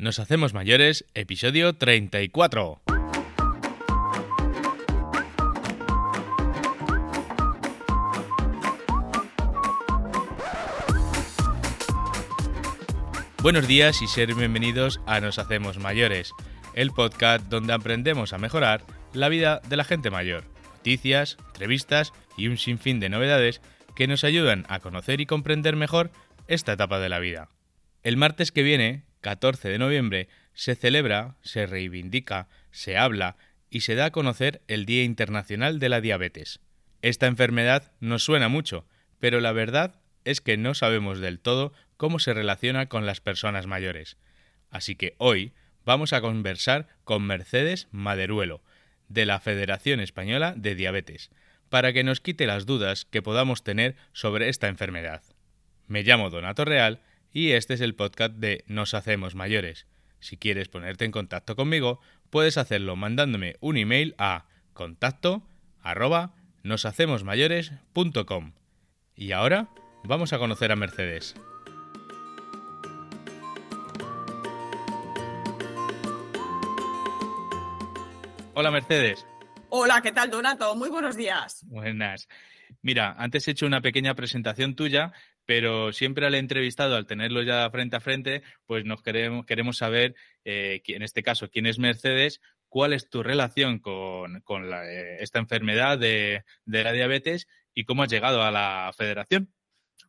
Nos hacemos mayores, episodio 34. Buenos días y ser bienvenidos a Nos hacemos mayores, el podcast donde aprendemos a mejorar la vida de la gente mayor. Noticias, entrevistas y un sinfín de novedades que nos ayudan a conocer y comprender mejor esta etapa de la vida. El martes que viene 14 de noviembre, se celebra, se reivindica, se habla y se da a conocer el Día Internacional de la Diabetes. Esta enfermedad nos suena mucho, pero la verdad es que no sabemos del todo cómo se relaciona con las personas mayores. Así que hoy vamos a conversar con Mercedes Maderuelo, de la Federación Española de Diabetes, para que nos quite las dudas que podamos tener sobre esta enfermedad. Me llamo Donato Real y este es el podcast de Nos Hacemos Mayores. Si quieres ponerte en contacto conmigo, puedes hacerlo mandándome un email a contacto arroba noshacemosmayores.com. Y ahora vamos a conocer a Mercedes. Hola Mercedes. Hola, ¿qué tal Donato? Muy buenos días. Buenas. Mira, antes he hecho una pequeña presentación tuya, pero siempre al entrevistado, al tenerlo ya frente a frente, pues nos queremos, queremos saber, eh, en este caso, quién es Mercedes, cuál es tu relación con, eh, esta enfermedad de, la diabetes y cómo has llegado a la federación.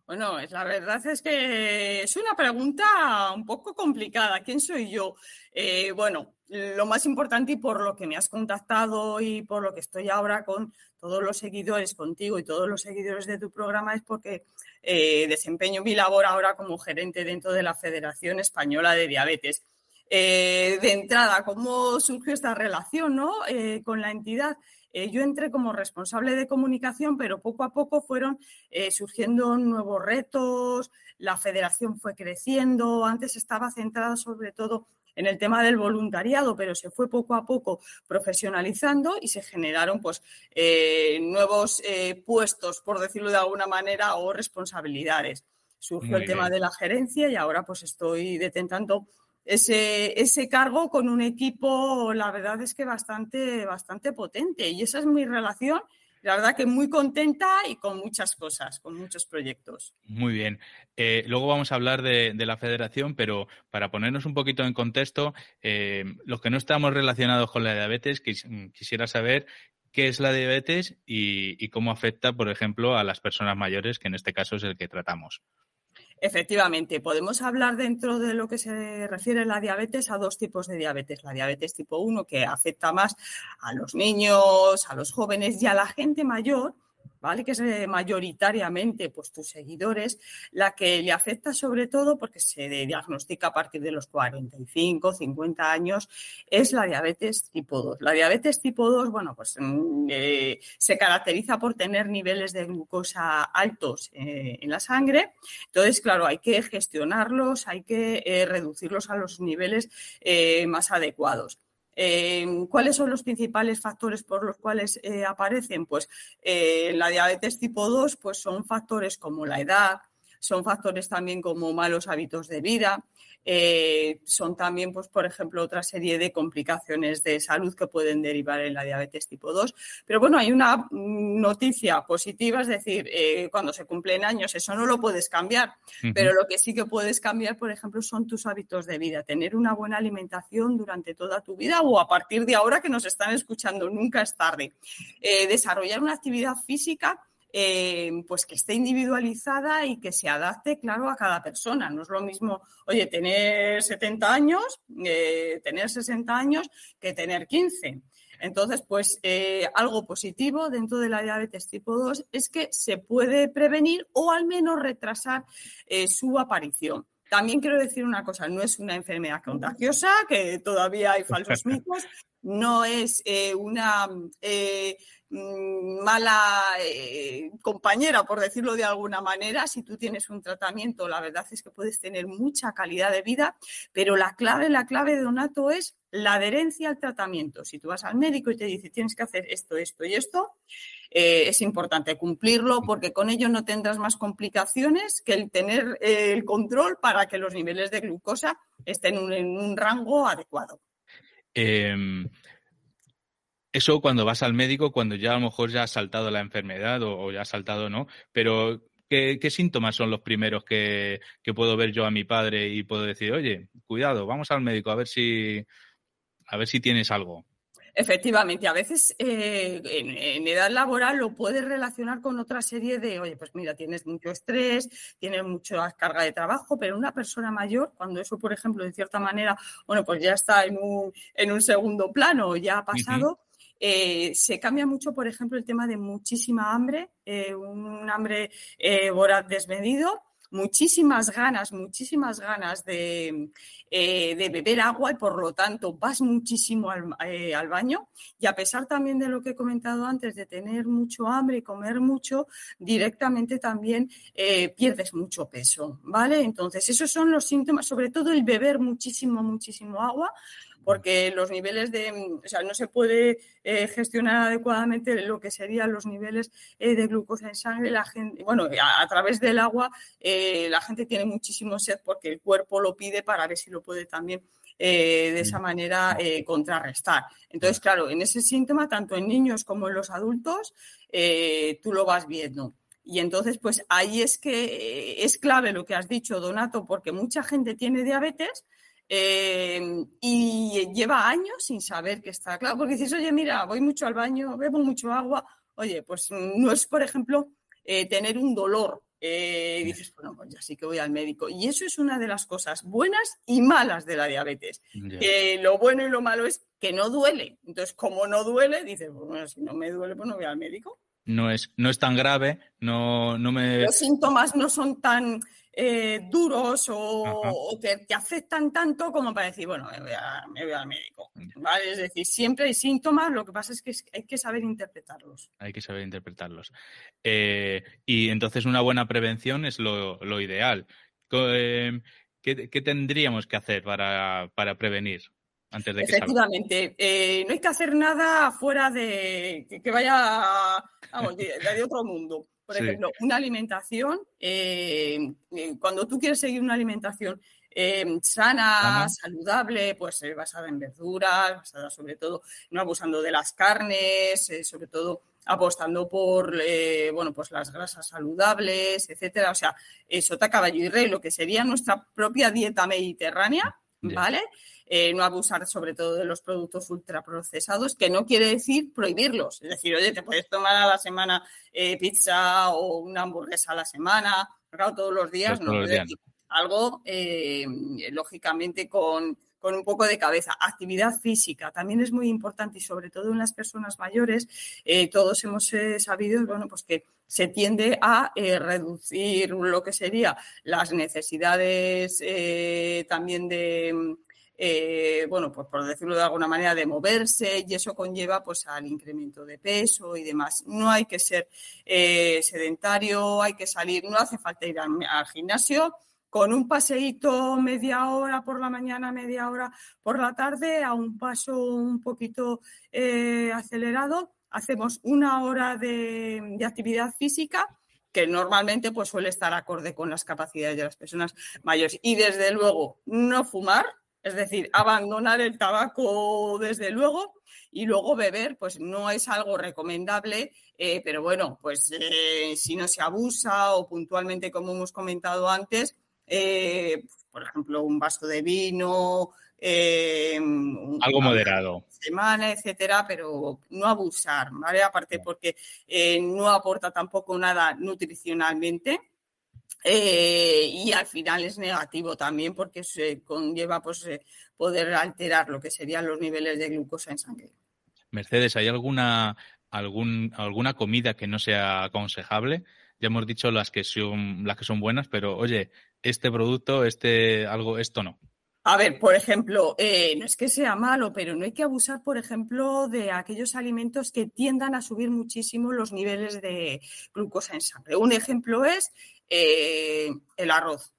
Bueno, la verdad es que es una pregunta un poco complicada. ¿Quién soy yo? Eh, bueno, lo más importante y por lo que me has contactado y por lo que estoy ahora con todos los seguidores contigo y todos los seguidores de tu programa es porque eh, desempeño mi labor ahora como gerente dentro de la Federación Española de Diabetes. Eh, de entrada, ¿cómo surgió esta relación eh, con la entidad? Yo entré como responsable de comunicación, pero poco a poco fueron surgiendo nuevos retos, la federación fue creciendo, antes estaba centrada sobre todo en el tema del voluntariado, pero se fue poco a poco profesionalizando y se generaron pues eh, nuevos eh, puestos, por decirlo de alguna manera, o responsabilidades. Surgió el tema de la gerencia y ahora pues estoy detentando ese, ese cargo con un equipo, la verdad es que bastante, bastante potente. Y esa es mi relación la verdad que muy contenta y con muchas cosas, con muchos proyectos. Muy bien. Eh, luego vamos a hablar de, la federación, pero para ponernos un poquito en contexto, eh, los que no estamos relacionados con la diabetes, quisiera saber qué es la diabetes y cómo afecta, por ejemplo, a las personas mayores, que en este caso es el que tratamos. Efectivamente, podemos hablar dentro de lo que se refiere a la diabetes a dos tipos de diabetes. La diabetes tipo 1, que afecta más a los niños, a los jóvenes y a la gente mayor, Que es eh, mayoritariamente pues, tus seguidores, la que le afecta sobre todo porque se diagnostica a partir de los 45, 50 años, es la diabetes tipo 2. La diabetes tipo 2, bueno, pues mm, eh, se caracteriza por tener niveles de glucosa altos eh, en la sangre. Entonces, claro, hay que gestionarlos, hay que reducirlos a los niveles más adecuados. Eh, ¿Cuáles son los principales factores por los cuales eh, aparecen? Pues eh, la diabetes tipo 2 pues son factores como la edad, son factores también como malos hábitos de vida, eh, son también, pues, por ejemplo, otra serie de complicaciones de salud que pueden derivar en la diabetes tipo 2. Pero bueno, hay una noticia positiva, es decir, eh, cuando se cumplen años, eso no lo puedes cambiar, pero lo que sí que puedes cambiar, por ejemplo, son tus hábitos de vida, tener una buena alimentación durante toda tu vida o a partir de ahora que nos están escuchando, nunca es tarde. Eh, desarrollar una actividad física eh, pues que esté individualizada y que se adapte, claro, a cada persona. No es lo mismo, oye, tener 70 años, eh, tener 60 años, que tener 15. Entonces, pues eh, algo positivo dentro de la diabetes tipo 2 es que se puede prevenir o al menos retrasar su aparición. También quiero decir una cosa, no es una enfermedad contagiosa, que todavía hay falsos mitos, no es eh, una eh, mala eh, compañera, por decirlo de alguna manera. Si tú tienes un tratamiento, la verdad es que puedes tener mucha calidad de vida, pero la clave, la clave de Donato es la adherencia al tratamiento. Si tú vas al médico y te dice tienes que hacer esto, esto y esto, es importante cumplirlo porque con ello no tendrás más complicaciones que el tener el control para que los niveles de glucosa estén en un rango adecuado. Eso cuando vas al médico, cuando ya a lo mejor ya has saltado la enfermedad o, ya has saltado, ¿no? Pero ¿qué, síntomas son los primeros que, puedo ver yo a mi padre y puedo decir, oye, cuidado, vamos al médico a ver si, a ver si tienes algo? Efectivamente, a veces eh, en, edad laboral lo puedes relacionar con otra serie de, oye, pues mira, tienes mucho estrés, tienes mucha carga de trabajo, pero una persona mayor, cuando eso, por ejemplo, de cierta manera, bueno, pues ya está en un, en un segundo plano, ya ha pasado. Eh, se cambia mucho, por ejemplo, el tema de muchísima hambre, eh, un hambre voraz desmedido, muchísimas ganas, muchísimas ganas de, eh, de beber agua y por lo tanto vas muchísimo eh, al, baño y a pesar también de lo que he comentado antes de tener mucho hambre y comer mucho, directamente también eh, pierdes mucho peso, ¿vale? Entonces esos son los síntomas, sobre todo el beber muchísimo, muchísimo agua porque los niveles de, o sea, no se puede eh, gestionar adecuadamente lo que serían los niveles eh, de glucosa en sangre. La gente, bueno, a, través del agua eh, la gente tiene muchísimo sed porque el cuerpo lo pide para ver si lo puede también de esa manera contrarrestar. Entonces, claro, en ese síntoma, tanto en niños como en los adultos, tú lo vas viendo. Y entonces, pues ahí es que es clave lo que has dicho, Donato, porque mucha gente tiene diabetes, Em, y lleva años sin saber que está claro, porque dices, oye, mira, voy mucho al baño, bebo mucho agua, oye, pues no es, por ejemplo, eh, tener un dolor. Eh, y dices, bueno, pues ya sí que voy al médico. Y eso es una de las cosas buenas y malas de la diabetes. lo bueno y lo malo es que no duele. Entonces, como no duele, dices, bueno, si no me duele, pues no voy al médico. No es, no es tan grave, no, no me... Los síntomas no son tan eh, duros o, que te afectan tanto como para decir, bueno, me voy, al médico. ¿vale? Es decir, siempre hay síntomas, lo que pasa es que hay que saber interpretarlos. Hay que saber interpretarlos. Eh, y entonces una buena prevención es lo, ideal. Eh, ¿Qué, tendríamos que hacer para, prevenir? Antes de que Efectivamente, no hay que hacer nada fuera de que, vaya vamos, de otro mundo. Por ejemplo, una alimentación, eh, eh, cuando tú quieres seguir una alimentación eh, sana, saludable, pues basada en verduras, basada sobre todo no abusando de las carnes, sobre todo apostando por bueno pues las grasas saludables, etcétera. O sea, sota, caballo y rey, lo que sería nuestra propia dieta mediterránea, ¿vale? Eh, no abusar sobre todo de los productos ultraprocesados, que no quiere decir prohibirlos. Es decir, oye, te puedes tomar a la semana eh, pizza o una hamburguesa a la semana, claro, todos los días, no. algo, eh, lógicamente, con, un poco de cabeza. Actividad física también es muy importante y sobre todo en las personas mayores, todos hemos sabido, bueno, pues que se tiende a reducir lo que sería las necesidades también de eh, bueno, pues por decirlo de alguna manera, de moverse y eso conlleva pues al incremento de peso y demás. No hay que ser eh, sedentario, hay que salir, no hace falta ir al, gimnasio, con un paseíto media hora por la mañana, media hora por la tarde, a un paso un poquito eh, acelerado, hacemos una hora de, actividad física que normalmente pues suele estar acorde con las capacidades de las personas mayores. Y desde luego, no fumar, es decir, abandonar el tabaco desde luego y luego beber, pues no es algo recomendable, eh, pero bueno, pues eh, si no se abusa o puntualmente, como hemos comentado antes, eh, por ejemplo, un vaso de vino, algo moderado. Semana, etcétera, pero no abusar, ¿vale? Aparte porque no aporta tampoco nada nutricionalmente. Eh, y al final es negativo también porque se conlleva pues, eh, poder alterar lo que serían los niveles de glucosa en sangre. Mercedes, ¿hay alguna, algún, alguna comida que no sea aconsejable? Ya hemos dicho las que son, las que son buenas, pero oye, este producto, este algo, esto no. A ver, por ejemplo, eh, no es que sea malo, pero no hay que abusar, por ejemplo, de aquellos alimentos que tiendan a subir muchísimo los niveles de glucosa en sangre. Un ejemplo es eh, el arroz.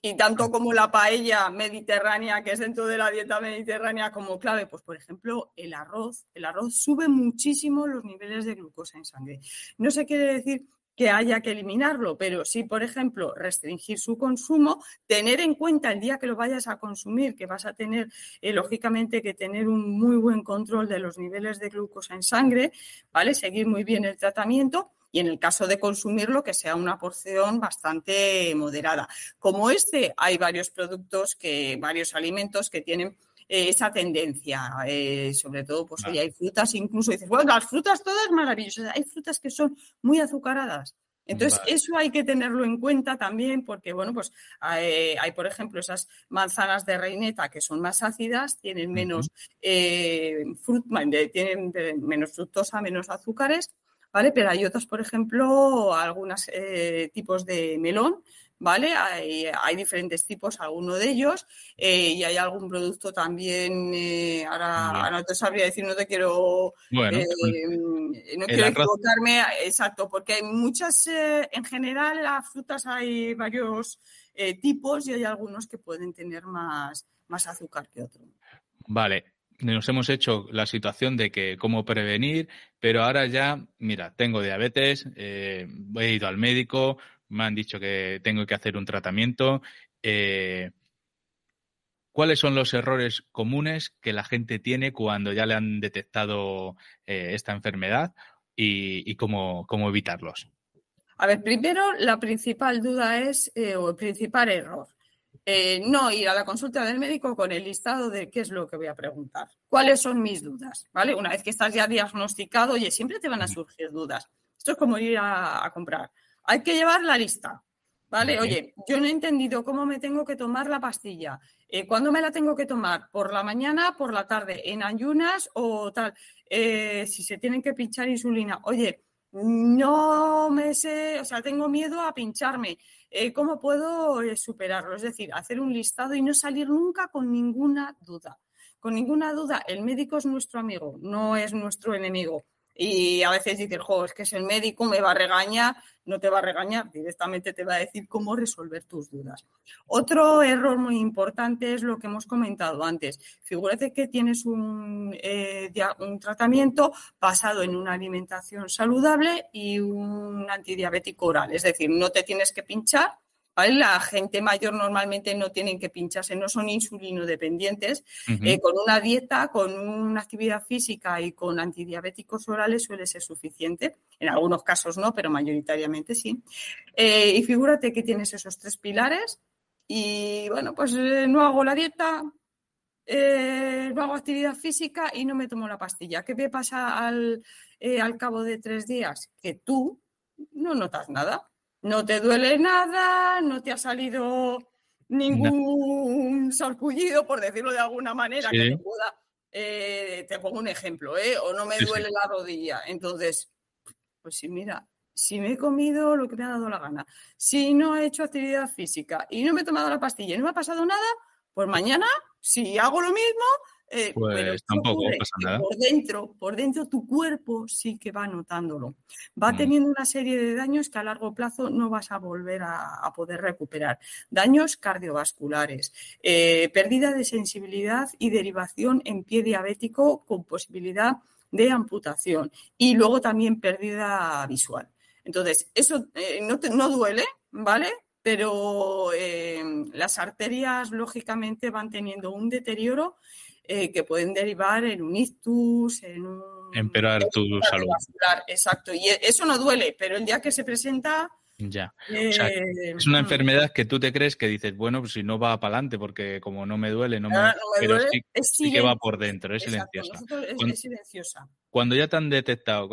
Y tanto como la paella mediterránea, que es dentro de la dieta mediterránea como clave, pues por ejemplo, el arroz. El arroz sube muchísimo los niveles de glucosa en sangre. No se quiere decir que haya que eliminarlo, pero sí, por ejemplo, restringir su consumo, tener en cuenta el día que lo vayas a consumir, que vas a tener, eh, lógicamente, que tener un muy buen control de los niveles de glucosa en sangre, ¿vale? Seguir muy bien el tratamiento y en el caso de consumirlo, que sea una porción bastante moderada. Como este, hay varios productos, que, varios alimentos que tienen eh, esa tendencia. Eh, sobre todo, pues hoy hay frutas, incluso dices, bueno, las frutas todas maravillosas. Hay frutas que son muy azucaradas. Entonces, eso hay que tenerlo en cuenta también porque, bueno, pues hay, por ejemplo, esas manzanas de reineta que son más ácidas, tienen menos, eh, tienen menos fructosa, menos azúcares, ¿vale? Pero hay otras, por ejemplo, algunos tipos de melón ¿vale? Hay, diferentes tipos, alguno de ellos, eh, y hay algún producto también, eh, ahora, no te sabría decir, no te quiero, eh, no quiero equivocarme, exacto, porque hay muchas, en general, las frutas hay varios tipos y hay algunos que pueden tener más, más azúcar que otros. Vale, nos hemos hecho la situación de que cómo prevenir, pero ahora ya, mira, tengo diabetes, he ido al médico, me han dicho que tengo que hacer un tratamiento. Eh, ¿Cuáles son los errores comunes que la gente tiene cuando ya le han detectado eh, esta enfermedad y, cómo, evitarlos? A ver, primero la principal duda es, eh, o el principal error, no ir a la consulta del médico con el listado de qué es lo que voy a preguntar, cuáles son mis dudas, ¿vale? Una vez que estás ya diagnosticado, oye, siempre te van a surgir dudas. Esto es como ir a comprar hay que llevar la lista. ¿Vale? Oye, yo no he entendido cómo me tengo que tomar la pastilla. Eh, ¿Cuándo me la tengo que tomar? ¿Por la mañana, por la tarde, en ayunas o tal? Eh, si se tienen que pinchar insulina. Oye, no me sé, o sea, tengo miedo a pincharme. Eh, ¿Cómo puedo superarlo? Es decir, hacer un listado y no salir nunca con ninguna duda. Con ninguna duda, el médico es nuestro amigo, no es nuestro enemigo. Y a veces dices, jo, es que es el médico, me va a regañar, no te va a regañar, directamente te va a decir cómo resolver tus dudas. Otro error muy importante es lo que hemos comentado antes. Figúrate que tienes un, eh, un tratamiento basado en una alimentación saludable y un antidiabético oral, es decir, no te tienes que pinchar la gente mayor normalmente no tienen que pincharse, no son insulino dependientes. Eh, con una dieta, con una actividad física y con antidiabéticos orales suele ser suficiente. En algunos casos no, pero mayoritariamente sí. Eh, y figúrate que tienes esos tres pilares y bueno, pues eh, no hago la dieta, no hago actividad física y no me tomo la pastilla. ¿Qué me pasa al, al cabo de tres días? Que tú no notas nada no te duele nada, no te ha salido ningún sarpullido, por decirlo de alguna manera, que te pueda. Eh, te pongo un ejemplo, ¿eh? O no me duele la rodilla. Entonces, pues sí, mira, si me he comido lo que me ha dado la gana, si no he hecho actividad física y no me he tomado la pastilla y no me ha pasado nada, pues mañana, si hago lo mismo, eh, pues tampoco pasa nada. Por dentro, por dentro tu cuerpo sí que va notándolo. Va mm. teniendo una serie de daños que a largo plazo no vas a volver a, poder recuperar. Daños cardiovasculares, eh, pérdida de sensibilidad y derivación en pie diabético con posibilidad de amputación y luego también pérdida visual. Entonces, eso eh, no, no duele, ¿vale? Pero las arterias, lógicamente, van teniendo un deterioro eh, que pueden derivar en un ictus, en un... Empeorar tu salud. Exacto, y eso no duele, pero el día que se presenta... Ya. Eh, es una mm. enfermedad que tú te crees que dices, bueno, pues si no va para adelante, porque como no me duele, no me. Ah, pero sí, que va por dentro, es silenciosa. es, silenciosa. Cuando ya te han detectado,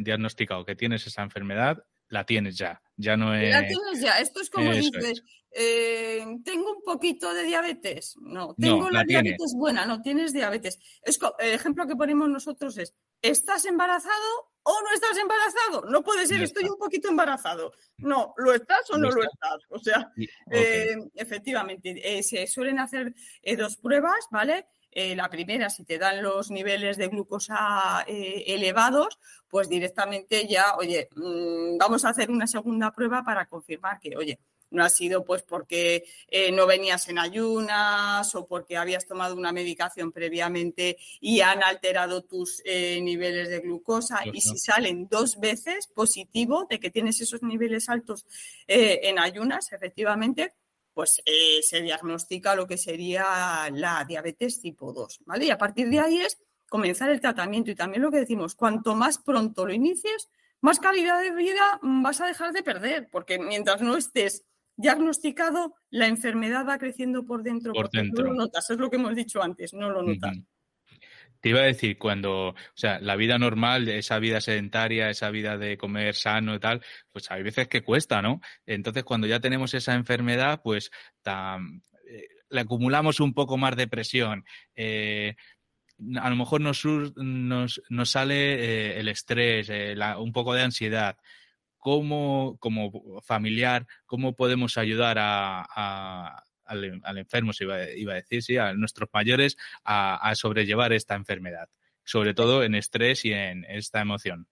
diagnosticado que tienes esa enfermedad, la tienes ya. Ya no es. La tienes ya. Esto es como dices, eh, tengo un poquito de diabetes. No, tengo la, diabetes buena, no tienes diabetes. Es, el ejemplo que ponemos nosotros es, ¿estás embarazado o no estás embarazado? No puede ser, estoy un poquito embarazado. No, ¿lo estás o no, lo estás? O sea, eh, efectivamente, eh, se suelen hacer dos pruebas, ¿vale? la primera, si te dan los niveles de glucosa elevados, pues directamente ya, oye, mm, vamos a hacer una segunda prueba para confirmar que, oye, no ha sido pues porque eh, no venías en ayunas o porque habías tomado una medicación previamente y han alterado tus eh, niveles de glucosa. Y si salen dos veces positivo de que tienes esos niveles altos eh, en ayunas, efectivamente, pues se diagnostica lo que sería la diabetes tipo 2, ¿vale? Y a partir de ahí es comenzar el tratamiento y también lo que decimos, cuanto más pronto lo inicies, más calidad de vida vas a dejar de perder, porque mientras no estés diagnosticado, la enfermedad va creciendo por dentro. Por dentro. No lo notas, es lo que hemos dicho antes, no lo notas. Te iba a decir, cuando, o sea, la vida normal, esa vida sedentaria, esa vida de comer sano y tal, pues hay veces que cuesta, ¿no? Entonces, cuando ya tenemos esa enfermedad, pues eh, le acumulamos un poco más de presión. Eh, a lo mejor nos, nos, nos sale eh, el estrés, un poco de ansiedad cómo, como familiar, cómo podemos ayudar a, al, enfermo, se iba, a decir, sí, a nuestros mayores a, sobrellevar esta enfermedad, sobre todo en estrés y en esta emoción.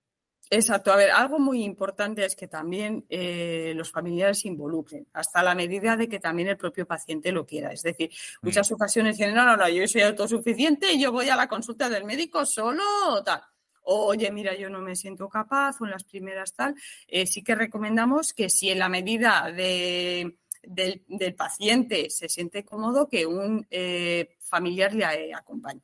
Exacto. A ver, algo muy importante es que también eh, los familiares se involucren, hasta la medida de que también el propio paciente lo quiera. Es decir, mm. muchas ocasiones dicen, no, no, no, yo soy autosuficiente, yo voy a la consulta del médico solo, tal oye, mira, yo no me siento capaz, o en las primeras tal, eh, sí que recomendamos que si en la medida de, del, paciente se siente cómodo, que un eh, familiar le acompañe.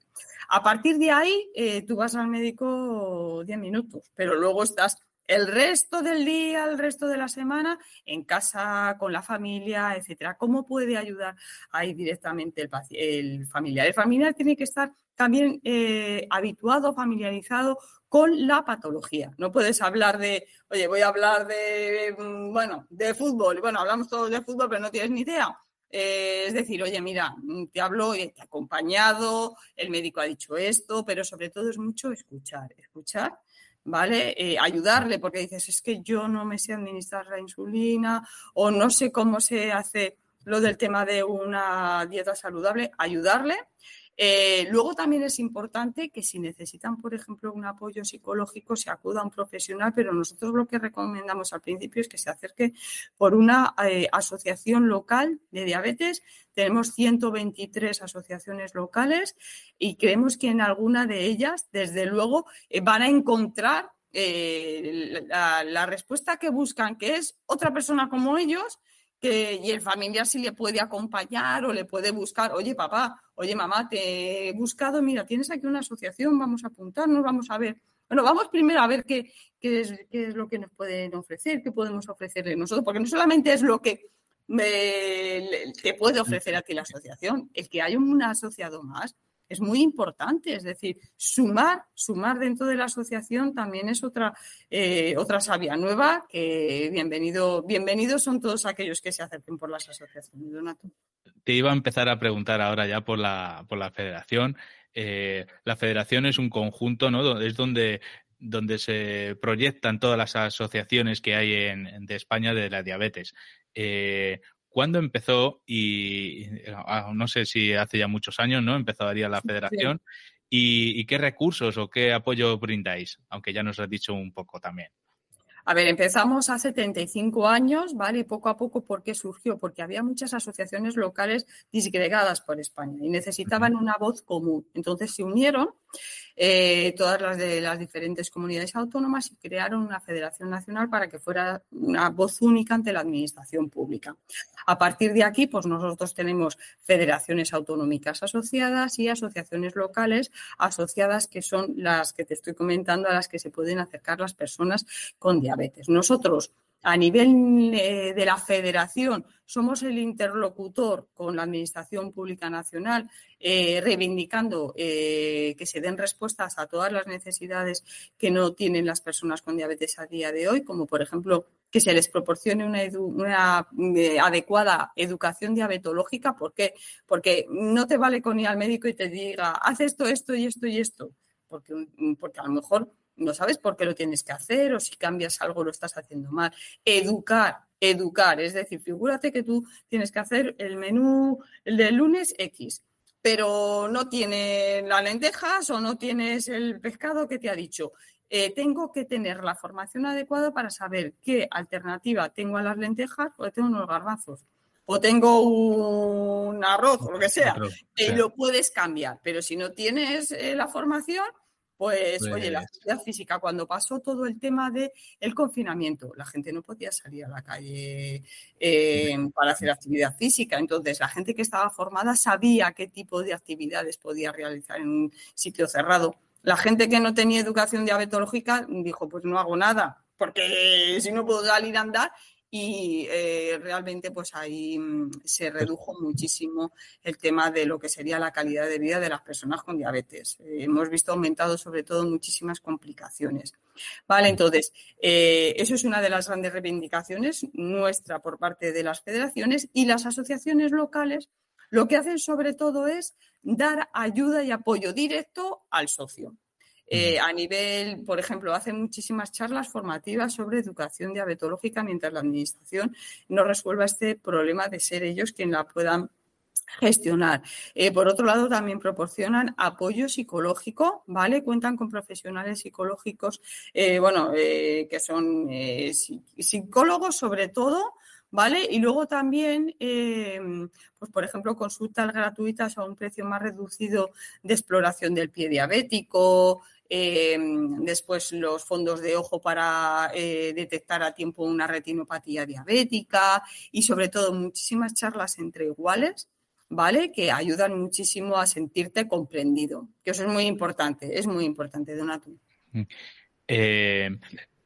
A partir de ahí, eh, tú vas al médico 10 minutos, pero luego estás el resto del día, el resto de la semana, en casa, con la familia, etcétera. ¿Cómo puede ayudar ahí directamente el, el familiar? El familiar tiene que estar también eh, habituado, familiarizado con la patología. No puedes hablar de, oye, voy a hablar de, mm, bueno, de fútbol. Bueno, hablamos todos de fútbol, pero no tienes ni idea. Eh, es decir, oye, mira, mm, te hablo, te he acompañado, el médico ha dicho esto, pero sobre todo es mucho escuchar, escuchar, ¿vale? Eh, ayudarle, porque dices, es que yo no me sé administrar la insulina o no sé cómo se hace lo del tema de una dieta saludable, ayudarle eh, luego también es importante que si necesitan, por ejemplo, un apoyo psicológico, se acuda a un profesional, pero nosotros lo que recomendamos al principio es que se acerque por una eh, asociación local de diabetes. Tenemos 123 asociaciones locales y creemos que en alguna de ellas, desde luego, eh, van a encontrar la respuesta que buscan, que es otra persona como ellos y el familiar si le puede acompañar o le puede buscar, oye papá, oye mamá, te he buscado, mira, tienes aquí una asociación, vamos a apuntarnos, vamos a ver. Bueno, vamos primero a ver qué, qué, es, qué es lo que nos pueden ofrecer, qué podemos ofrecerle nosotros, porque no solamente es lo que te puede ofrecer a ti la asociación, el que haya un asociado más es muy importante. Es decir, sumar, sumar dentro de la asociación también es otra, eh, otra sabia nueva que bienvenido, bienvenidos son todos aquellos que se acerquen por las asociaciones. Donato. Te iba a empezar a preguntar ahora ya por la, por la federación. Eh, la federación es un conjunto, ¿no? Es donde donde se proyectan todas las asociaciones que hay en, de España de la diabetes. Eh, ¿Cuándo empezó? Y ah, no sé si hace ya muchos años, ¿no? Empezaría la federación. Y, ¿Y, qué recursos o qué apoyo brindáis? Aunque ya nos has dicho un poco también. A ver, empezamos hace 35 años, ¿vale? Poco a poco, ¿por qué surgió? Porque había muchas asociaciones locales disgregadas por España y necesitaban una voz común. Entonces se unieron eh, todas las de las diferentes comunidades autónomas y crearon una federación nacional para que fuera una voz única ante la administración pública. A partir de aquí, pues nosotros tenemos federaciones autonómicas asociadas y asociaciones locales asociadas que son las que te estoy comentando a las que se pueden acercar las personas con diabetes. Nosotros a nivel eh, de la federación somos el interlocutor con la Administración Pública Nacional, eh, reivindicando eh, que se den respuestas a todas las necesidades que no tienen las personas con diabetes a día de hoy, como por ejemplo que se les proporcione una, adecuada educación diabetológica. ¿Por qué? Porque no te vale con ir al médico y te diga, haz esto, esto y esto y esto. Porque, porque a lo mejor no sabes por qué lo tienes que hacer o si cambias algo lo estás haciendo mal. Educar, educar, es decir, figúrate que tú tienes que hacer el menú el de lunes X, pero no tienes las lentejas o no tienes el pescado que te ha dicho. Eh, tengo que tener la formación adecuada para saber qué alternativa tengo a las lentejas o tengo unos garbanzos o tengo un arroz o lo que sea. y lo puedes cambiar, pero si no tienes eh, la formación, pues, oye, la pues actividad física, cuando pasó todo el tema del el confinamiento, la gente no podía salir a la calle eh, para hacer actividad física. Entonces, la gente que estaba formada sabía qué tipo de actividades podía realizar en un sitio cerrado. La gente que no tenía educación diabetológica dijo, pues no hago nada, porque si no puedo salir a andar y eh, realmente pues ahí mm, se redujo muchísimo el tema de lo que sería la calidad de vida de las personas con diabetes. Eh, hemos visto aumentado sobre todo muchísimas complicaciones. Vale, entonces, eh, eso es una de las grandes reivindicaciones nuestra por parte de las federaciones y las asociaciones locales lo que hacen sobre todo es dar ayuda y apoyo directo al socio. Eh, a nivel, por ejemplo, hacen muchísimas charlas formativas sobre educación diabetológica mientras la Administración no resuelva este problema de ser ellos quien la puedan gestionar. Eh, por otro lado, también proporcionan apoyo psicológico, ¿vale? Cuentan con profesionales psicológicos, eh, bueno, que son psicólogos sobre todo, ¿vale? Y luego también, pues por ejemplo, consultas gratuitas a un precio más reducido de exploración del pie diabético, Em, después los fondos de ojo para eh, detectar a tiempo una retinopatía diabética y sobre todo muchísimas charlas entre iguales, ¿vale? Que ayudan muchísimo a sentirte comprendido, que eso es muy importante, es muy importante, Donato. Mm. Eh,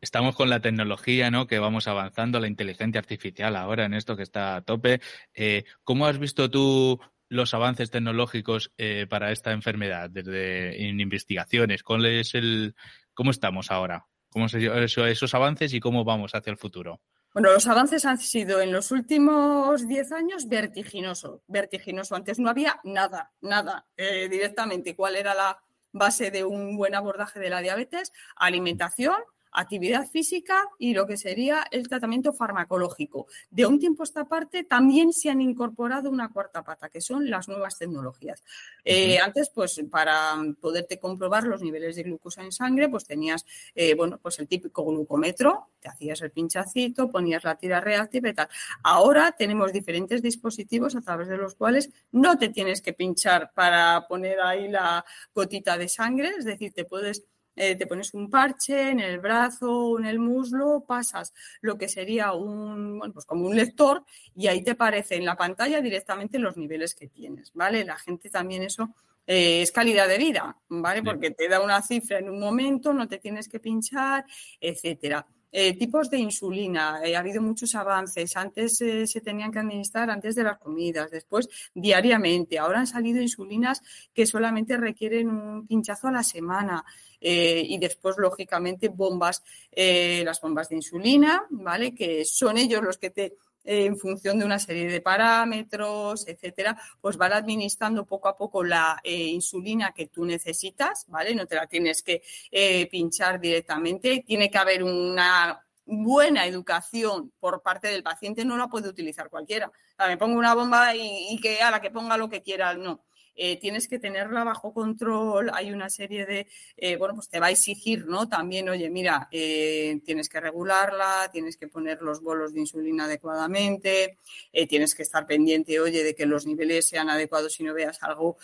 estamos con la tecnología, ¿no? Que vamos avanzando, la inteligencia artificial ahora en esto que está a tope. Eh, ¿Cómo has visto tú los avances tecnológicos eh, para esta enfermedad desde en investigaciones? ¿Cuál es el, ¿Cómo estamos ahora? ¿Cómo se, eso, esos avances y cómo vamos hacia el futuro? Bueno, los avances han sido en los últimos 10 años vertiginoso, vertiginoso. Antes no había nada, nada eh, directamente. ¿Cuál era la base de un buen abordaje de la diabetes? Alimentación, actividad física y lo que sería el tratamiento farmacológico. De un tiempo a esta parte también se han incorporado una cuarta pata, que son las nuevas tecnologías. Eh, antes, pues para poderte comprobar los niveles de glucosa en sangre, pues tenías, eh, bueno, pues el típico glucómetro, te hacías el pinchacito, ponías la tira reactiva y tal. Ahora tenemos diferentes dispositivos a través de los cuales no te tienes que pinchar para poner ahí la gotita de sangre, es decir, te puedes eh, te pones un parche en el brazo o en el muslo, pasas lo que sería un, bueno, pues como un lector y ahí te aparece en la pantalla directamente los niveles que tienes, ¿vale? La gente también eso eh, es calidad de vida, ¿vale? Porque te da una cifra en un momento, no te tienes que pinchar, etcétera. Eh, tipos de insulina, ha habido muchos avances. Antes se tenían que administrar antes de las comidas, después diariamente. Ahora han salido insulinas que solamente requieren un pinchazo a la semana. Eh, y después, lógicamente, bombas, eh, las bombas de insulina, ¿vale? Que son ellos los que te eh, en función de una serie de parámetros, etcétera, pues van administrando poco a poco la insulina que tú necesitas, ¿vale? No te la tienes que pinchar directamente. Tiene que haber una buena educación por parte del paciente, no la puede utilizar cualquiera. Me pongo una bomba y, y que a la que ponga lo que quiera, no. Eh, tienes que tenerla bajo control, hay una serie de, eh, bueno, pues te va a exigir, ¿no? También, oye, mira, eh, tienes que regularla, tienes que poner los bolos de insulina adecuadamente, tienes que estar pendiente, oye, de que los niveles sean adecuados y no veas algo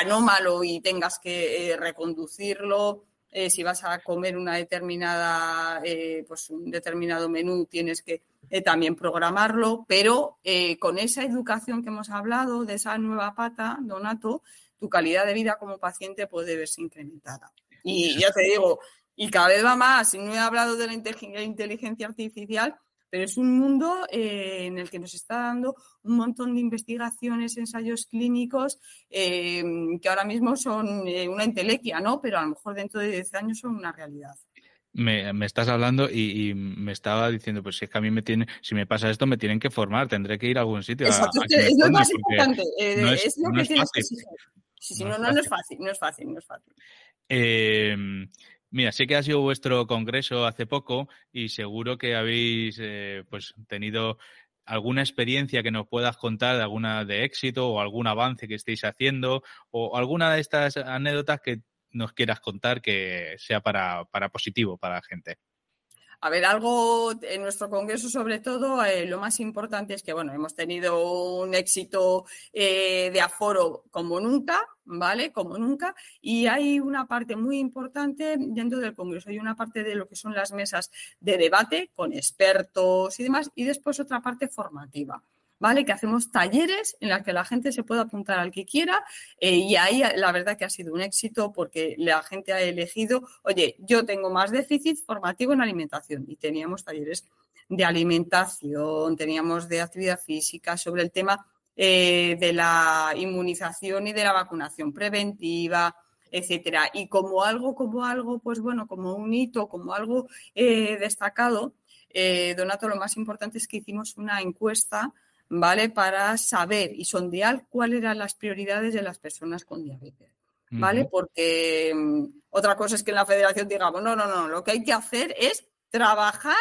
anómalo y tengas que reconducirlo. Si vas a comer una determinada, pues un determinado menú, tienes que eh, también programarlo, pero eh, con esa educación que hemos hablado, de esa nueva pata, Donato, tu calidad de vida como paciente puede verse incrementada. Y ya te digo, y cada vez va más. No he hablado de la inteligencia artificial, pero es un mundo eh, en el que nos está dando un montón de investigaciones, ensayos clínicos eh, que ahora mismo son eh, una entelequia, ¿no? Pero a lo mejor dentro de 10 años son una realidad. Me, estás hablando y, me estaba diciendo, pues si es que a mí me tiene, si me pasa esto, me tienen que formar, tendré que ir a algún sitio. es lo más importante, es, lo que tienes que exigir. Si, no, no, no, es fácil, no es fácil, no es fácil. Mira, sé que ha sido vuestro congreso hace poco y seguro que habéis eh, pues tenido alguna experiencia que nos puedas contar alguna de éxito o algún avance que estéis haciendo o alguna de estas anécdotas que nos quieras contar que sea para, para positivo para la gente. A ver, algo en nuestro congreso, sobre todo, eh, lo más importante es que, bueno, hemos tenido un éxito eh, de aforo como nunca, ¿vale? Como nunca. Y hay una parte muy importante dentro del congreso. Hay una parte de lo que son las mesas de debate con expertos y demás, y después otra parte formativa. ¿Vale? Que hacemos talleres en los que la gente se pueda apuntar al que quiera eh, y ahí la verdad que ha sido un éxito porque la gente ha elegido, oye, yo tengo más déficit formativo en alimentación y teníamos talleres de alimentación, teníamos de actividad física sobre el tema eh, de la inmunización y de la vacunación preventiva, etcétera. Y como algo, como algo, pues bueno, como un hito, como algo eh, destacado, Donato, lo más importante es que hicimos una encuesta ¿vale? Para saber y sondear cuáles eran las prioridades de las personas con diabetes, ¿vale? Porque mm, otra cosa es que en la federación digamos, no, no, no, lo que hay que hacer es trabajar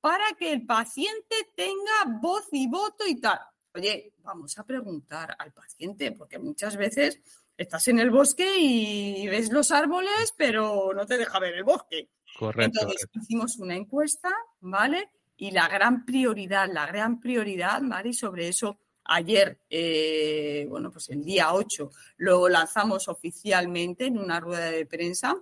para que el paciente tenga voz y voto y tal. Oye, vamos a preguntar al paciente, porque muchas veces estás en el bosque y ves los árboles, pero no te deja ver el bosque. Correcto. Entonces hicimos una encuesta, ¿vale? Y la gran prioridad, la gran prioridad, Mari, sobre eso ayer, eh, bueno, pues el día 8 lo lanzamos oficialmente en una rueda de prensa,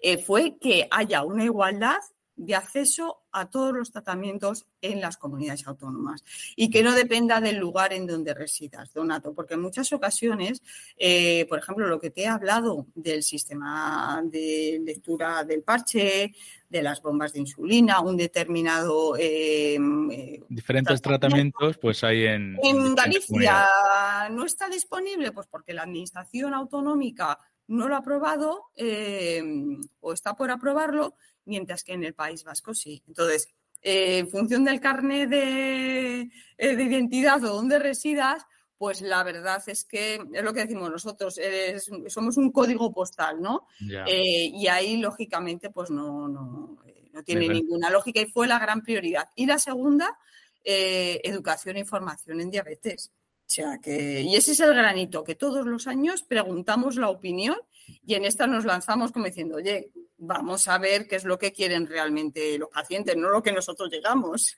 eh, fue que haya una igualdad de acceso a todos los tratamientos en las comunidades autónomas y que no dependa del lugar en donde residas, Donato, porque en muchas ocasiones, eh, por ejemplo, lo que te he hablado del sistema de lectura del parche, de las bombas de insulina, un determinado... Eh, Diferentes tratamientos, pues hay en... En Galicia no está disponible, pues porque la Administración Autonómica no lo ha aprobado o está por aprobarlo mientras que en el País Vasco sí. Entonces, eh, en función del carnet de, eh, de, identidad o donde residas, pues la verdad es que es lo que decimos nosotros, somos un código postal, ¿no? Eh, y ahí, lógicamente, pues no, no, no tiene ninguna lógica y fue la gran prioridad. Y la segunda, educación e información en diabetes. O sea que, y ese es el granito, que todos los años preguntamos la opinión y en esta nos lanzamos como diciendo, oye, vamos a ver qué es lo que quieren realmente los pacientes, no lo que nosotros llegamos.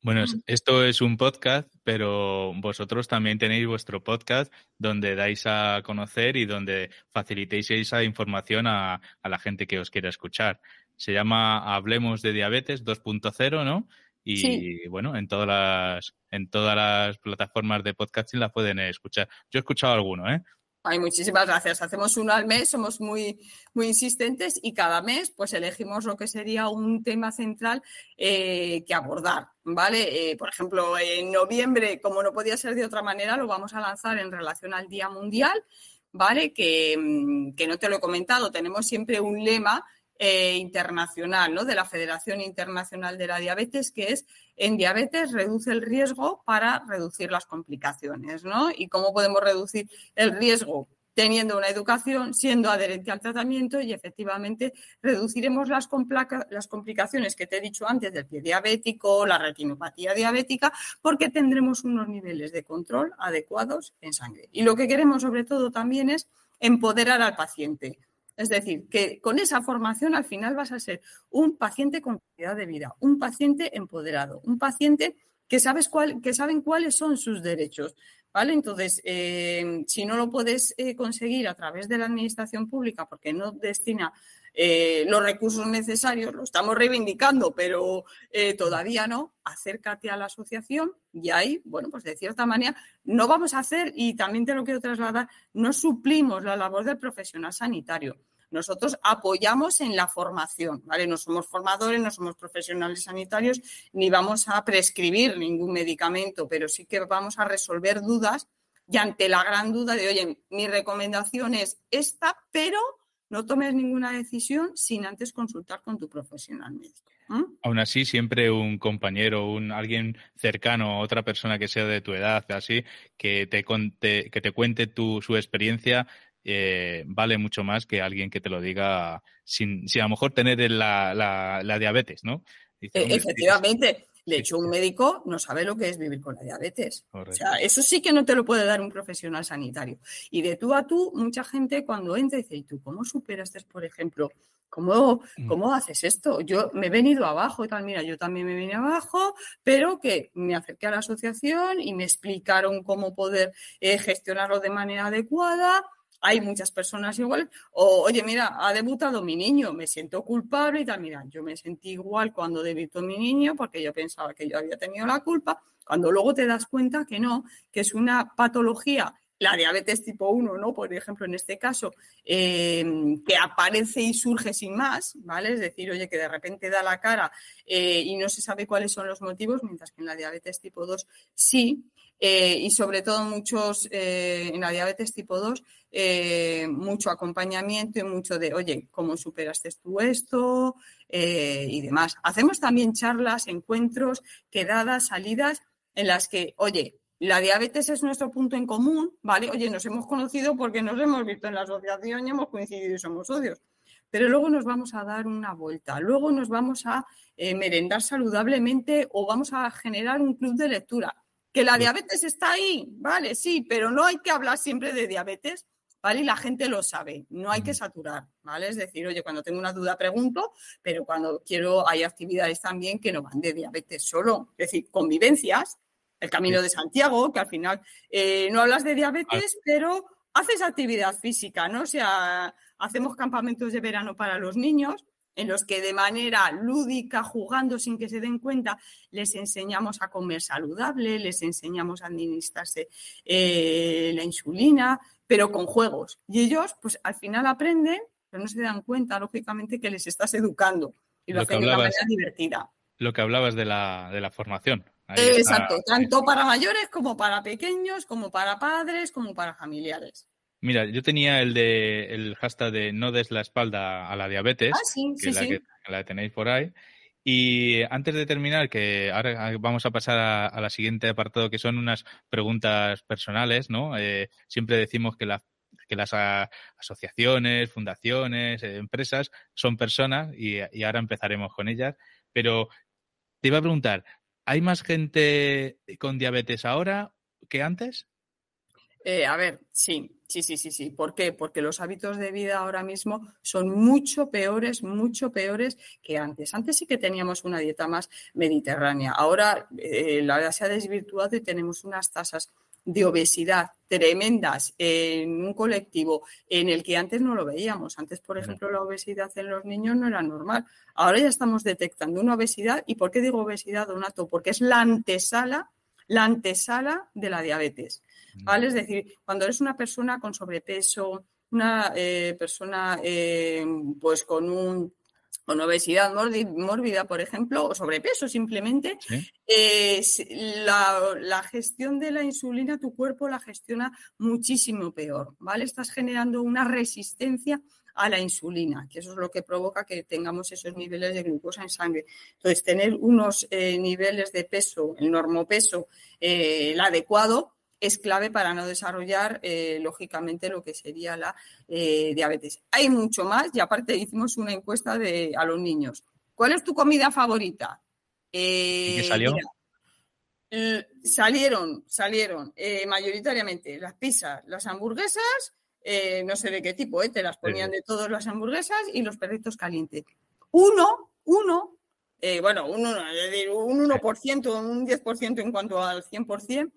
Bueno, esto es un podcast, pero vosotros también tenéis vuestro podcast donde dais a conocer y donde facilitéis esa información a, la gente que os quiera escuchar. Se llama Hablemos de Diabetes 2.0, ¿no? Y bueno, en todas las en todas las plataformas de podcasting las pueden escuchar. Yo he escuchado alguno, ¿eh? Ay, muchísimas gracias. Hacemos uno al mes, somos muy, muy insistentes y cada mes pues elegimos lo que sería un tema central eh, que abordar, ¿vale? Eh, por ejemplo, en noviembre, como no podía ser de otra manera, lo vamos a lanzar en relación al Día Mundial, ¿vale? Que, mm, que no te lo he comentado, tenemos siempre un lema eh, internacional, ¿no? De la Federación Internacional de la Diabetes, que es en diabetes reduce el riesgo para reducir las complicaciones, ¿no? Y cómo podemos reducir el riesgo teniendo una educación, siendo adherente al tratamiento y efectivamente reduciremos las, las complicaciones que te he dicho antes del pie diabético, la retinopatía diabética, porque tendremos unos niveles de control adecuados en sangre. Y lo que queremos sobre todo también es empoderar al paciente es decir, que con esa formación al final vas a ser un paciente con calidad de vida, un paciente empoderado, un paciente que, sabes cuál, que saben cuáles son sus derechos. ¿Vale? Entonces, eh, si no lo puedes eh, conseguir a través de la administración pública porque no destina eh, los recursos necesarios, lo estamos reivindicando, pero todavía no, acércate a la asociación y ahí, bueno, pues de cierta manera no vamos a hacer, y también te lo quiero trasladar, no suplimos la labor del profesional sanitario Nosotros apoyamos en la formación, ¿vale? No somos formadores, no somos profesionales sanitarios, ni vamos a prescribir ningún medicamento, pero sí que vamos a resolver dudas y ante la gran duda de, oye, mi recomendación es esta, pero no tomes ninguna decisión sin antes consultar con tu profesional médico. Aún así, siempre un compañero, un alguien cercano, otra persona que sea de tu edad, así, que te, que te cuente tu, su experiencia, eh, vale mucho más que alguien que te lo diga sin, sin a lo mejor tener la, la, diabetes, ¿no? Efectivamente. De hecho, un médico no sabe lo que es vivir con la diabetes. O sea, eso sí que no te lo puede dar un profesional sanitario. Y de tú a tú, mucha gente cuando entra dice, ¿y tú cómo superas, por ejemplo, ¿Cómo, mm. ¿Cómo haces esto? Yo me he venido abajo y tal, mira, yo también me vine abajo, pero que me acerqué a la asociación y me explicaron cómo poder eh, gestionarlo de manera adecuada. Hay muchas personas iguales. O, oye, mira, ha debutado mi niño, me siento culpable y tal. Mira, yo me sentí igual cuando debutó mi niño porque yo pensaba que yo había tenido la culpa, cuando luego te das cuenta que no, que es una patología la diabetes tipo 1, ¿no? Por ejemplo, en este caso, em, que aparece y surge sin más, ¿vale? Es decir, oye, que de repente da la cara eh, y no se sabe cuáles son los motivos, mientras que en la diabetes tipo 2 sí. Eh, y sobre todo muchos eh, en la diabetes tipo 2 mucho acompañamiento y mucho de oye cómo superaste tú esto y demás hacemos también charlas encuentros quedadas salidas en las que oye la diabetes es nuestro punto en común, ¿vale? Oye, nos hemos conocido porque nos hemos visto en la asociación y hemos coincidido y somos socios. Pero luego nos vamos a dar una vuelta, luego nos vamos a eh, merendar saludablemente o vamos a generar un club de lectura. Que la diabetes está ahí, vale, sí, pero no hay que hablar siempre de diabetes, ¿vale? Y la gente lo sabe, no hay que saturar, ¿vale? Es decir, oye, cuando tengo una duda pregunto, pero cuando quiero hay actividades también que no van de diabetes solo, es decir, convivencias el Camino de Santiago, que al final eh, no hablas de diabetes, pero haces actividad física, ¿no? O sea, hacemos campamentos de verano para los niños en los que de manera lúdica, jugando sin que se den cuenta, les enseñamos a comer saludable, les enseñamos a administrarse eh, la insulina, pero con juegos. Y ellos, pues al final aprenden, pero no se dan cuenta, lógicamente, que les estás educando y lo, hacen de una manera divertida. Lo que hablabas de la, de la formación, Exacto, tanto para mayores como para pequeños, como para padres, como para familiares. Mira, yo tenía el de el hashtag de no des la espalda a la diabetes, ah, que, la que la tenéis por ahí. Y antes de terminar, que ahora vamos a pasar a, la siguiente apartado, que son unas preguntas personales, ¿no? Eh, siempre decimos que, que las asociaciones, fundaciones, eh, empresas son personas y ahora empezaremos con ellas. Pero te iba a preguntar, ¿Hay más gente con diabetes ahora que antes? Eh, a ver, sí, sí, sí, sí, sí. ¿Por qué? Porque los hábitos de vida ahora mismo son mucho peores, mucho peores que antes. Antes sí que teníamos una dieta más mediterránea. Ahora eh, la verdad se ha desvirtuado y tenemos unas tasas de obesidad tremendas en un colectivo en el que antes no lo veíamos. Antes, por ejemplo, la obesidad en los niños no era normal. Ahora ya estamos detectando una obesidad. ¿Y por qué digo obesidad, Donato? Porque es la antesala, la antesala de la diabetes. ¿Vale? Es decir, cuando eres una persona con sobrepeso, una eh, persona eh, pues con un con obesidad mórbida, por ejemplo, o sobrepeso simplemente, la, gestión de la insulina, tu cuerpo la gestiona muchísimo peor, ¿vale? Estás generando una resistencia a la insulina, que eso es lo que provoca que tengamos esos niveles de glucosa en sangre. Entonces, tener unos eh, niveles de peso, el normopeso, eh, el adecuado, es clave para no desarrollar, eh, lógicamente, lo que sería la eh, diabetes. Hay mucho más y aparte hicimos una encuesta de, a los niños. ¿Cuál es tu comida favorita? ¿Y qué eh, salió? salieron, salieron mayoritariamente las pizzas, las hamburguesas, no sé de qué tipo, te las ponían de todas las hamburguesas y los perritos calientes. Uno, uno, bueno, un, un 1%, un 10% en cuanto al 100%,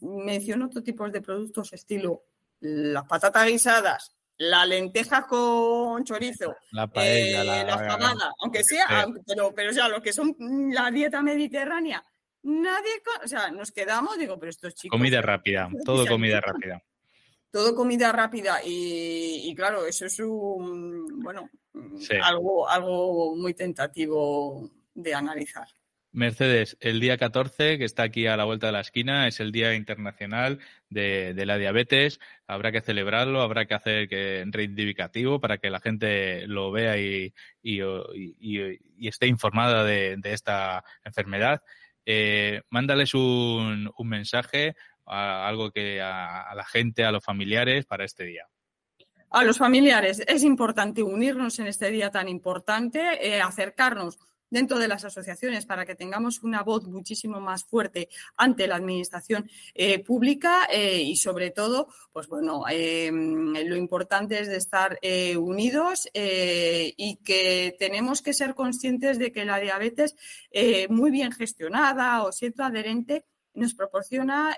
menciono otro tipo de productos estilo las patatas guisadas, la lenteja con chorizo, la paella, eh, la, aunque sea, pero, pero ya lo que son la dieta mediterránea, nadie, o sea, nos quedamos, digo, pero estos chicos... Comida rápida, todo comida rápida. todo comida rápida y, claro, eso es un, bueno, algo, algo muy tentativo de analizar. Mercedes, el día 14, que está aquí a la vuelta de la esquina, es el Día Internacional de, la Diabetes. Habrá que celebrarlo, habrá que hacer que reivindicativo para que la gente lo vea y, esté informada de, esta enfermedad. Eh, mándales un, mensaje, algo que a, la gente, a los familiares para este día a los familiares es importante unirnos en este día tan importante, eh, acercarnos dentro de las asociaciones para que tengamos una voz muchísimo más fuerte ante la administración eh, pública eh, y sobre todo, pues bueno, em, lo importante es de estar eh, unidos y que tenemos que ser conscientes de que la diabetes muy bien gestionada o siendo adherente nos proporciona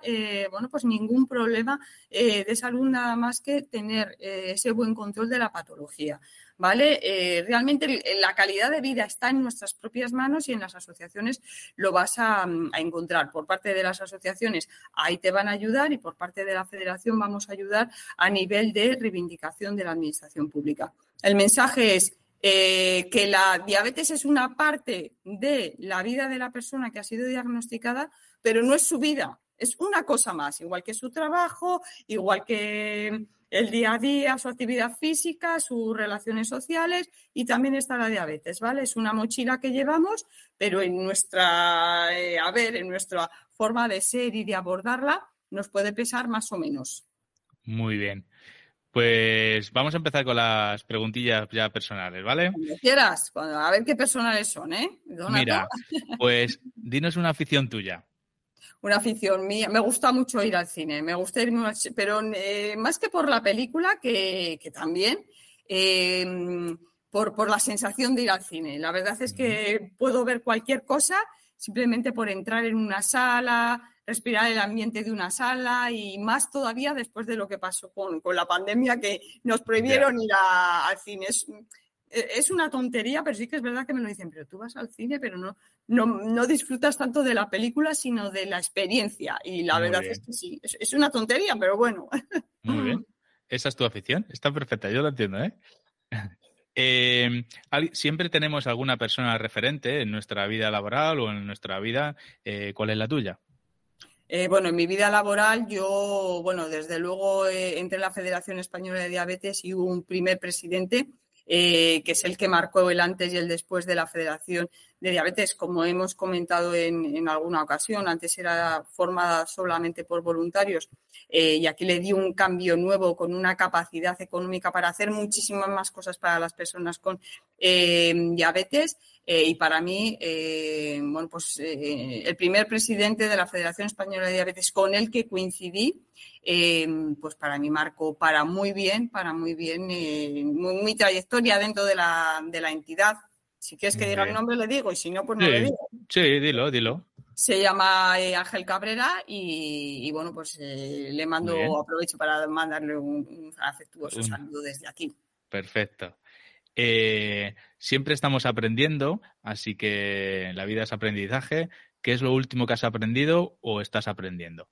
bueno pues ningún problema de salud nada más que tener ese buen control de la patología. ¿Vale? Eh, realmente la calidad de vida está en nuestras propias manos y en las asociaciones lo vas a, encontrar. Por parte de las asociaciones ahí te van a ayudar y por parte de la federación vamos a ayudar a nivel de reivindicación de la administración pública. El mensaje es eh, que la diabetes es una parte de la vida de la persona que ha sido diagnosticada, pero no es su vida, es una cosa más, igual que su trabajo, igual que el día a día, su actividad física, sus relaciones sociales y también está la diabetes, ¿vale? Es una mochila que llevamos, pero en nuestra, eh, a ver, en nuestra forma de ser y de abordarla nos puede pesar más o menos. Muy bien. Pues vamos a empezar con las preguntillas ya personales, ¿vale? Cuando quieras, a ver qué personales son, ¿eh? Mira, pues dinos una afición tuya una afición mía. Me gusta mucho ir al cine, me gusta ir, pero eh, más que por la película, que, también, em, por, por, la sensación de ir al cine. La verdad es que puedo ver cualquier cosa simplemente por entrar en una sala, respirar el ambiente de una sala y más todavía después de lo que pasó con, la pandemia que nos prohibieron ir al cine. Es una tontería, pero sí que es verdad que me lo dicen, pero tú vas al cine, pero no, no, disfrutas tanto de la película, sino de la experiencia. Y la verdad es que sí, es, una tontería, pero bueno. Muy bien. Esa es tu afición, está perfecta, yo lo entiendo, ¿eh? Em, siempre tenemos alguna persona referente en nuestra vida laboral o en nuestra vida. Eh, ¿Cuál es la tuya? Eh, bueno, en mi vida laboral yo, bueno, desde luego eh, entré en la Federación Española de Diabetes y hubo un primer presidente eh, que es el que marcó el antes y el después de la Federación de Diabetes, como hemos comentado en, alguna ocasión. Antes era formada solamente por voluntarios eh, y aquí le dio un cambio nuevo con una capacidad económica para hacer muchísimas más cosas para las personas con eh, diabetes. y para mí, bueno, pues el primer presidente de la Federación Española de Diabetes con el que coincidí pues para mí marcó para muy bien, para muy bien eh, mi trayectoria dentro de la, de la entidad. Si quieres que diga el nombre, le digo, y si no, pues no le digo. Sí, dilo, dilo. Se llama eh, Ángel Cabrera y, bueno, pues eh, le mando, aprovecho para mandarle un, afectuoso saludo desde aquí. Perfecto. siempre estamos aprendiendo, así que la vida es aprendizaje. ¿Qué es lo último que has aprendido o estás aprendiendo?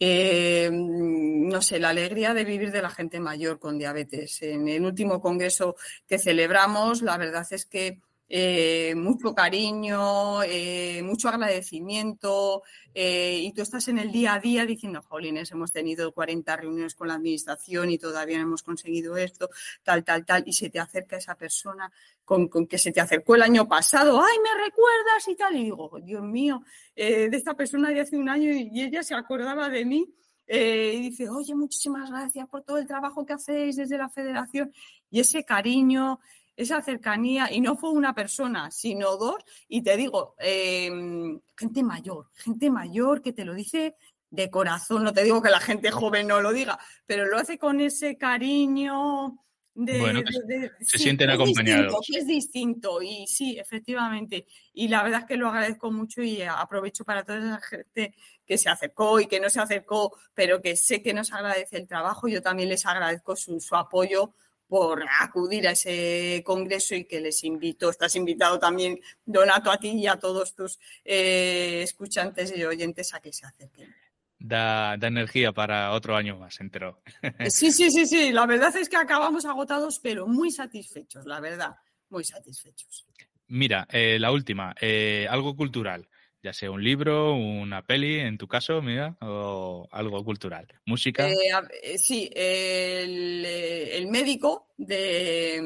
Eh, no sé, la alegría de vivir de la gente mayor con diabetes. En el último congreso que celebramos, la verdad es que eh, mucho cariño, eh, mucho agradecimiento eh, y tú estás en el día a día diciendo, jolines, hemos tenido 40 reuniones con la administración y todavía no hemos conseguido esto, tal, tal, tal, y se te acerca esa persona con, que se te acercó el año pasado, ay, me recuerdas y tal, y digo, Dios mío, de esta persona de hace un año y ella se acordaba de mí. y dice, oye, muchísimas gracias por todo el trabajo que hacéis desde la federación y ese cariño, esa cercanía, y no fue una persona, sino dos, y te digo, em, gente mayor, gente mayor que te lo dice de corazón, no te digo que la gente joven no lo diga, pero lo hace con ese cariño de... Bueno, se sienten acompañados. es distinto, y sí, efectivamente, y la verdad es que lo agradezco mucho y aprovecho para toda esa gente que se acercó y que no se acercó, pero que sé que nos agradece el trabajo, yo también les agradezco su, su apoyo por acudir a ese congreso y que les invito, estás invitado también, Donato, a ti y a todos tus eh, escuchantes y oyentes a que se acerquen. da, energía para otro año más entero. Sí, sí, sí, sí. La verdad es que acabamos agotados, pero muy satisfechos, la verdad, muy satisfechos. Mira, eh, la última, eh, algo cultural, ya sea un libro, una peli, en tu caso, mira, o algo cultural, música. Eh, sí, el, médico de,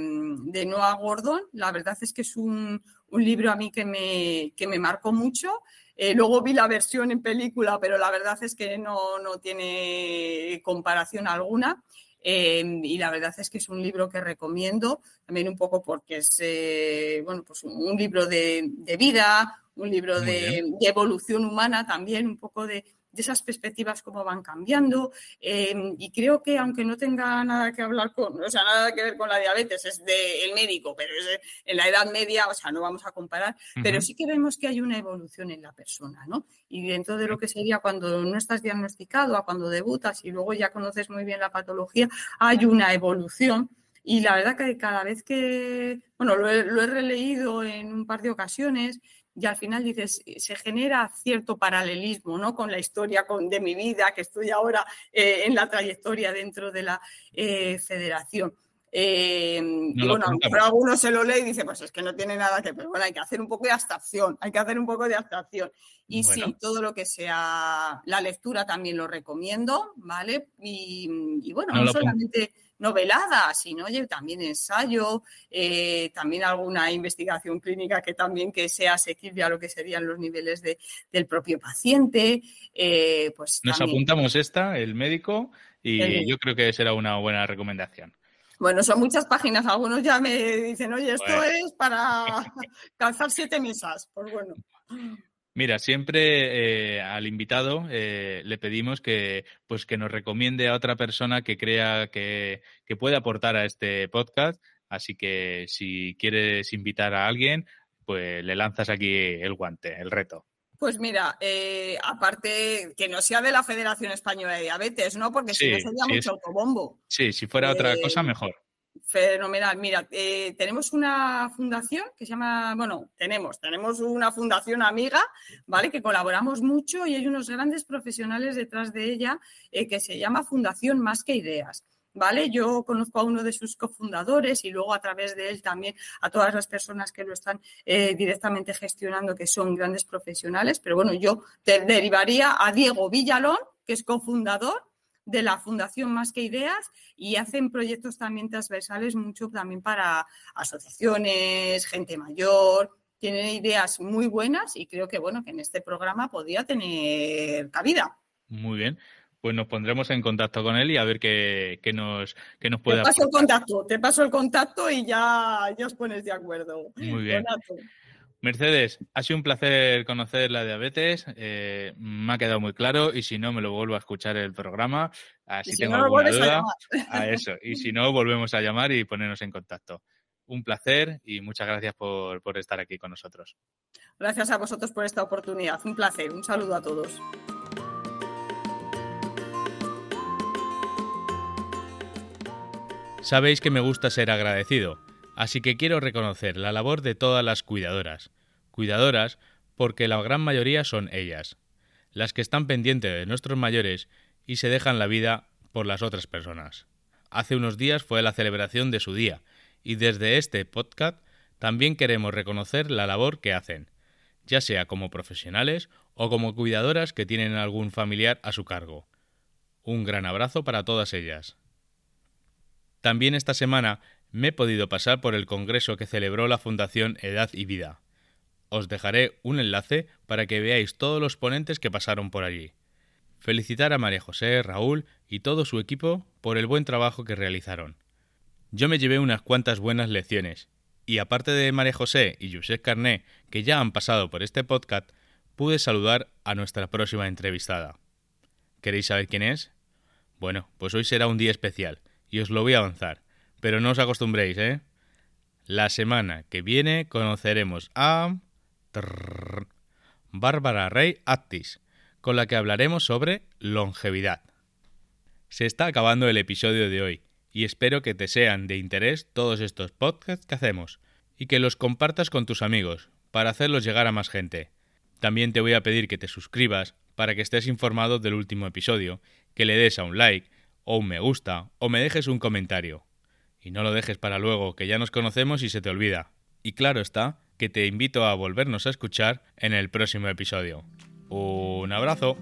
de, Noah Gordon, la verdad es que es un, un libro a mí que me, que me marcó mucho. Eh, luego vi la versión en película, pero la verdad es que no, tiene comparación alguna. Eh, y la verdad es que es un libro que recomiendo, también un poco porque es eh, bueno, pues un, libro de, vida, un libro de, evolución humana también, un poco de, de esas perspectivas cómo van cambiando. Em, y creo que aunque no tenga nada que hablar con, o sea, nada que ver con la diabetes, es del médico, pero es en la edad media, o sea, no vamos a comparar, pero sí que vemos que hay una evolución en la persona, ¿no? Y dentro de lo que sería cuando no estás diagnosticado a cuando debutas y luego ya conoces muy bien la patología, hay una evolución. Y la verdad que cada vez que, bueno, lo he releído en un par de ocasiones y al final dices, se genera cierto paralelismo ¿no? con la historia con, de mi vida, que estoy ahora eh, en la trayectoria dentro de la eh, federación. Eh, y bueno, mejor alguno se lo lee y dice, pues es que no tiene nada que ver. Bueno, hay que hacer un poco de abstracción, hay que hacer un poco de abstracción. Y sí, todo lo que sea la lectura también lo recomiendo, ¿vale? Y, bueno, no, solamente novelada, sino oye, también ensayo, eh, también alguna investigación clínica que también que sea asequible a lo que serían los niveles de, del propio paciente. Eh, pues Nos apuntamos esta, el médico, y yo creo que será una buena recomendación. Bueno, son muchas páginas. Algunos ya me dicen, oye, esto es para calzar siete mesas. Pues bueno. Mira, siempre eh, al invitado eh, le pedimos que, pues, que nos recomiende a otra persona que crea que, puede aportar a este podcast. Así que si quieres invitar a alguien, pues le lanzas aquí el guante, el reto. Pues mira, eh, aparte que no sea de la Federación Española de Diabetes, ¿no? Porque si no sería mucho autobombo. Sí, si fuera otra cosa, mejor. Fenomenal. Mira, eh, tenemos una fundación que se llama, bueno, tenemos, tenemos una fundación amiga, ¿vale? Que colaboramos mucho y hay unos grandes profesionales detrás de ella eh, que se llama Fundación Más que Ideas. ¿Vale? Yo conozco a uno de sus cofundadores y luego a través de él también a todas las personas que lo están eh, directamente gestionando, que son grandes profesionales. Pero bueno, yo te derivaría a Diego Villalón, que es cofundador, de la Fundación Más que Ideas y hacen proyectos también transversales mucho también para asociaciones, gente mayor. Tienen ideas muy buenas y creo que bueno que en este programa podría tener cabida. Muy bien. Pues nos pondremos en contacto con él y a ver qué, nos, qué nos puede Te paso el contacto, te paso el contacto y ya, ya os pones de acuerdo. Muy bien. Mercedes, ha sido un placer conocer la diabetes. Eh, me ha quedado muy claro y si no, me lo vuelvo a escuchar el programa. Así tengo alguna duda. A, eso. Y si no, volvemos a llamar y ponernos en contacto. Un placer y muchas gracias por, por estar aquí con nosotros. Gracias a vosotros por esta oportunidad. Un placer. Un saludo a todos. Sabéis que me gusta ser agradecido Así que quiero reconocer la labor de todas las cuidadoras. Cuidadoras porque la gran mayoría son ellas, las que están pendientes de nuestros mayores y se dejan la vida por las otras personas. Hace unos días fue la celebración de su día y desde este podcast también queremos reconocer la labor que hacen, ya sea como profesionales o como cuidadoras que tienen algún familiar a su cargo. Un gran abrazo para todas ellas. También esta semana me he podido pasar por el congreso que celebró la Fundación Edad y Vida. Os dejaré un enlace para que veáis todos los ponentes que pasaron por allí. Felicitar a María José, Raúl y todo su equipo por el buen trabajo que realizaron. Yo me llevé unas cuantas buenas lecciones, y aparte de María José y Josep Carné, que ya han pasado por este podcast, pude saludar a nuestra próxima entrevistada. ¿Queréis saber quién es? Bueno, pues hoy será un día especial, y os lo voy a avanzar. Pero no os acostumbréis, ¿eh? La semana que viene conoceremos a... Bárbara Rey Actis, con la que hablaremos sobre longevidad. Se está acabando el episodio de hoy y espero que te sean de interés todos estos podcasts que hacemos y que los compartas con tus amigos para hacerlos llegar a más gente. También te voy a pedir que te suscribas para que estés informado del último episodio, que le des a un like o un me gusta o me dejes un comentario. Y no lo dejes para luego, que ya nos conocemos y se te olvida. Y claro está, que te invito a volvernos a escuchar en el próximo episodio. Un abrazo.